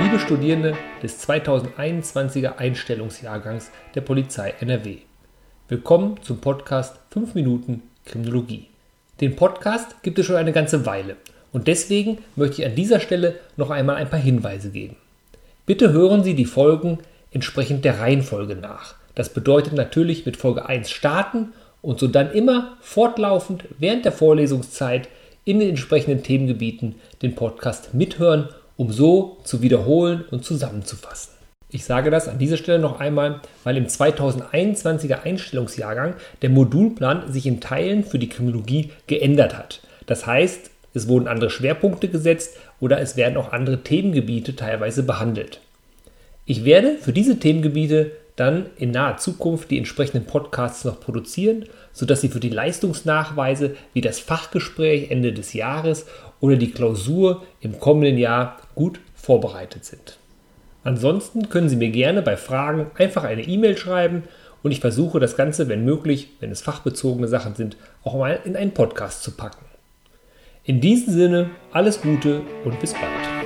liebe Studierende des 2021er Einstellungsjahrgangs der Polizei NRW. Willkommen zum Podcast 5 Minuten Kriminologie. Den Podcast gibt es schon eine ganze Weile und deswegen möchte ich an dieser Stelle noch einmal ein paar Hinweise geben. Bitte hören Sie die Folgen entsprechend der Reihenfolge nach. Das bedeutet natürlich mit Folge 1 starten und so dann immer fortlaufend während der Vorlesungszeit in den entsprechenden Themengebieten den Podcast mithören, um so zu wiederholen und zusammenzufassen. Ich sage das an dieser Stelle noch einmal, weil im 2021er Einstellungsjahrgang der Modulplan sich in Teilen für die Kriminologie geändert hat. Das heißt, es wurden andere Schwerpunkte gesetzt oder es werden auch andere Themengebiete teilweise behandelt. Ich werde für diese Themengebiete dann in naher Zukunft die entsprechenden Podcasts noch produzieren, sodass Sie für die Leistungsnachweise wie das Fachgespräch Ende des Jahres oder die Klausur im kommenden Jahr gut vorbereitet sind. Ansonsten können Sie mir gerne bei Fragen einfach eine E-Mail schreiben und ich versuche das Ganze, wenn möglich, wenn es fachbezogene Sachen sind, auch mal in einen Podcast zu packen. In diesem Sinne alles Gute und bis bald.